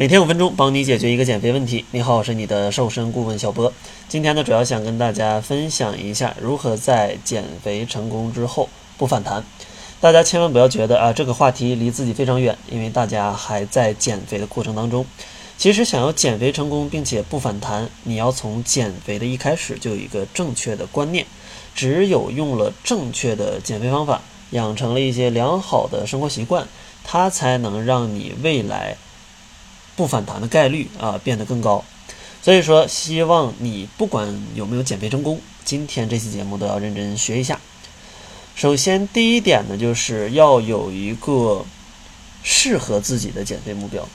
每天五分钟，帮你解决一个减肥问题。你好，我是你的瘦身顾问小波。今天呢，主要想跟大家分享一下如何在减肥成功之后不反弹。大家千万不要觉得啊，这个话题离自己非常远，因为大家还在减肥的过程当中。其实想要减肥成功并且不反弹，你要从减肥的一开始就有一个正确的观念。只有用了正确的减肥方法，养成了一些良好的生活习惯，它才能让你未来。不反弹的概率啊变得更高，所以说希望你不管有没有减肥成功，今天这期节目都要认真学一下。首先第一点呢，就是要有一个适合自己的减肥目标，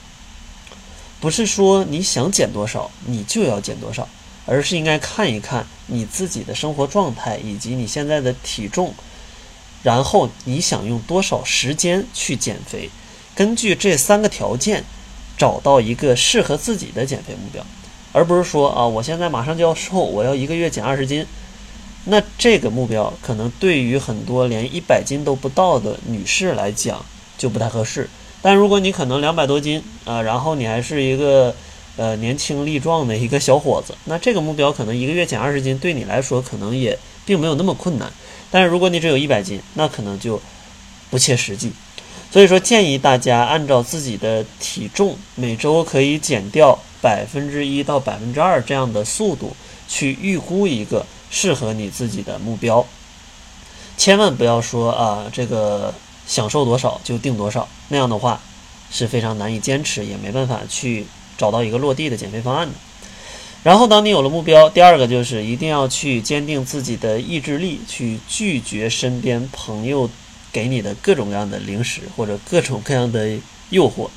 不是说你想减多少你就要减多少，而是应该看一看你自己的生活状态以及你现在的体重，然后你想用多少时间去减肥，根据这三个条件。找到一个适合自己的减肥目标，而不是说啊，我现在马上就要瘦，我要一个月减二十斤。那这个目标可能对于很多连一百斤都不到的女士来讲就不太合适。但如果你可能两百多斤啊，然后你还是一个呃年轻力壮的一个小伙子，那这个目标可能一个月减二十斤对你来说可能也并没有那么困难。但是如果你只有一百斤，那可能就不切实际。所以说，建议大家按照自己的体重，每周可以减掉百分之一到百分之二这样的速度，去预估一个适合你自己的目标。千万不要说啊，这个想瘦多少就定多少，那样的话是非常难以坚持，也没办法去找到一个落地的减肥方案的。然后，当你有了目标，第二个就是一定要去坚定自己的意志力，去拒绝身边朋友。给你的各种各样的零食或者各种各样的诱惑，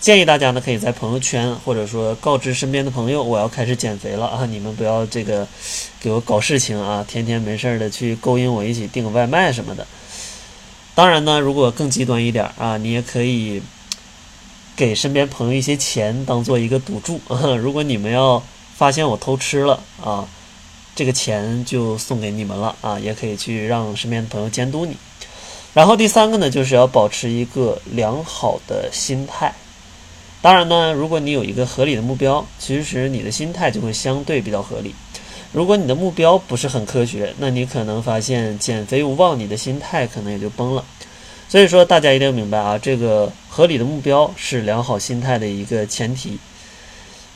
建议大家呢可以在朋友圈或者说告知身边的朋友，我要开始减肥了啊！你们不要这个给我搞事情啊，天天没事儿的去勾引我一起订外卖什么的。当然呢，如果更极端一点啊，你也可以给身边朋友一些钱当做一个赌注啊。如果你们要发现我偷吃了啊，这个钱就送给你们了啊，也可以去让身边的朋友监督你。然后第三个呢，就是要保持一个良好的心态。当然呢，如果你有一个合理的目标，其实你的心态就会相对比较合理。如果你的目标不是很科学，那你可能发现减肥无望，你的心态可能也就崩了。所以说，大家一定要明白啊，这个合理的目标是良好心态的一个前提。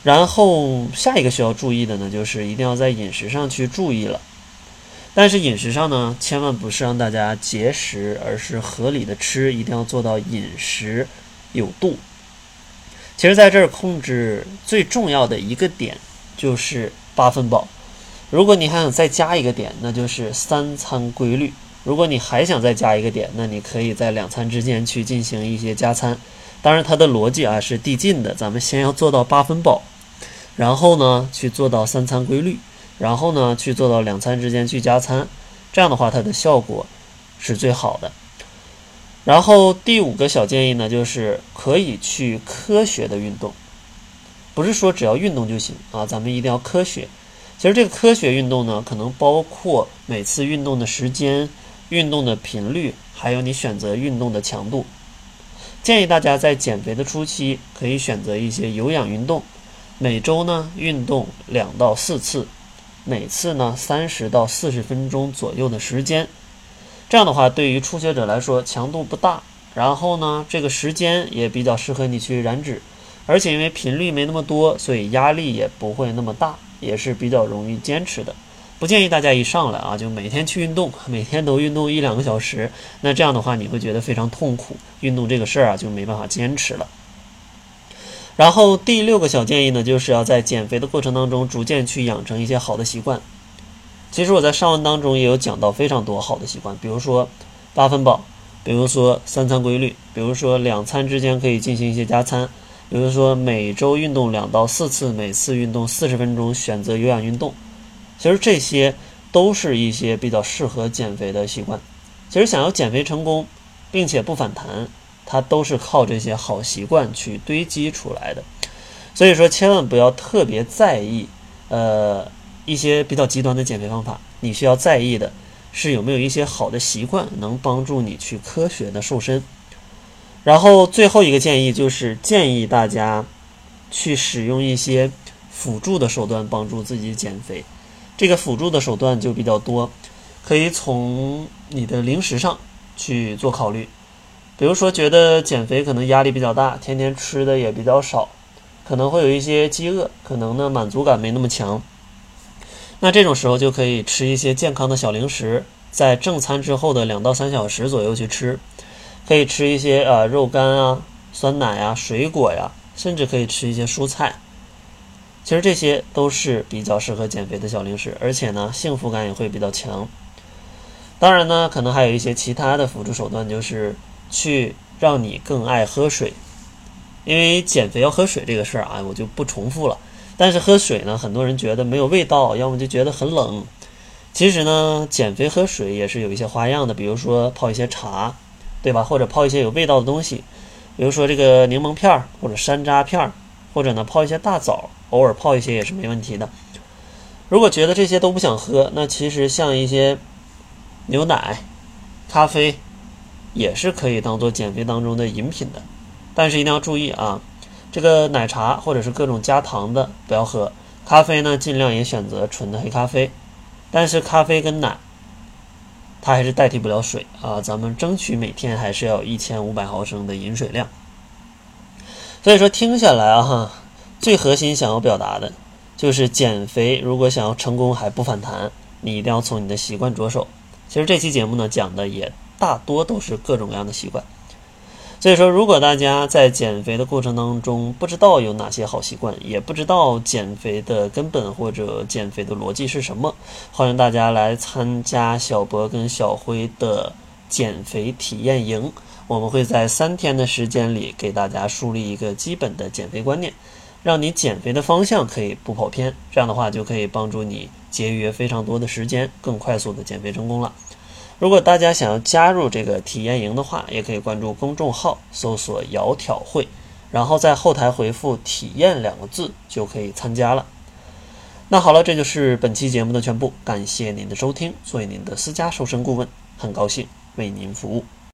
然后下一个需要注意的呢，就是一定要在饮食上去注意了。但是饮食上呢，千万不是让大家节食，而是合理的吃，一定要做到饮食有度。其实，在这儿控制最重要的一个点就是八分饱。如果你还想再加一个点，那就是三餐规律。如果你还想再加一个点，那你可以在两餐之间去进行一些加餐。当然，它的逻辑啊是递进的，咱们先要做到八分饱，然后呢去做到三餐规律。然后呢，去做到两餐之间去加餐，这样的话它的效果是最好的。然后第五个小建议呢，就是可以去科学的运动，不是说只要运动就行啊，咱们一定要科学。其实这个科学运动呢，可能包括每次运动的时间、运动的频率，还有你选择运动的强度。建议大家在减肥的初期可以选择一些有氧运动，每周呢运动两到四次。每次呢，三十到四十分钟左右的时间，这样的话，对于初学者来说强度不大，然后呢，这个时间也比较适合你去燃脂，而且因为频率没那么多，所以压力也不会那么大，也是比较容易坚持的。不建议大家一上来啊就每天去运动，每天都运动一两个小时，那这样的话你会觉得非常痛苦，运动这个事儿啊就没办法坚持了。然后第六个小建议呢，就是要在减肥的过程当中，逐渐去养成一些好的习惯。其实我在上文当中也有讲到非常多好的习惯，比如说八分饱，比如说三餐规律，比如说两餐之间可以进行一些加餐，比如说每周运动两到四次，每次运动四十分钟，选择有氧运动。其实这些都是一些比较适合减肥的习惯。其实想要减肥成功，并且不反弹。它都是靠这些好习惯去堆积出来的，所以说千万不要特别在意，呃，一些比较极端的减肥方法。你需要在意的是有没有一些好的习惯能帮助你去科学的瘦身。然后最后一个建议就是建议大家去使用一些辅助的手段帮助自己减肥。这个辅助的手段就比较多，可以从你的零食上去做考虑。比如说，觉得减肥可能压力比较大，天天吃的也比较少，可能会有一些饥饿，可能呢满足感没那么强。那这种时候就可以吃一些健康的小零食，在正餐之后的两到三小时左右去吃，可以吃一些呃肉干啊、酸奶啊、水果呀，甚至可以吃一些蔬菜。其实这些都是比较适合减肥的小零食，而且呢幸福感也会比较强。当然呢，可能还有一些其他的辅助手段，就是。去让你更爱喝水，因为减肥要喝水这个事儿啊，我就不重复了。但是喝水呢，很多人觉得没有味道，要么就觉得很冷。其实呢，减肥喝水也是有一些花样的，比如说泡一些茶，对吧？或者泡一些有味道的东西，比如说这个柠檬片儿或者山楂片儿，或者呢泡一些大枣，偶尔泡一些也是没问题的。如果觉得这些都不想喝，那其实像一些牛奶、咖啡。也是可以当做减肥当中的饮品的，但是一定要注意啊，这个奶茶或者是各种加糖的不要喝，咖啡呢尽量也选择纯的黑咖啡，但是咖啡跟奶，它还是代替不了水啊，咱们争取每天还是要一千五百毫升的饮水量。所以说听下来啊哈，最核心想要表达的就是减肥，如果想要成功还不反弹，你一定要从你的习惯着手。其实这期节目呢讲的也。大多都是各种各样的习惯，所以说，如果大家在减肥的过程当中不知道有哪些好习惯，也不知道减肥的根本或者减肥的逻辑是什么，欢迎大家来参加小博跟小辉的减肥体验营。我们会在三天的时间里给大家树立一个基本的减肥观念，让你减肥的方向可以不跑偏。这样的话就可以帮助你节约非常多的时间，更快速的减肥成功了。如果大家想要加入这个体验营的话，也可以关注公众号，搜索“窈窕会”，然后在后台回复“体验”两个字就可以参加了。那好了，这就是本期节目的全部，感谢您的收听。作为您的私家瘦身顾问，很高兴为您服务。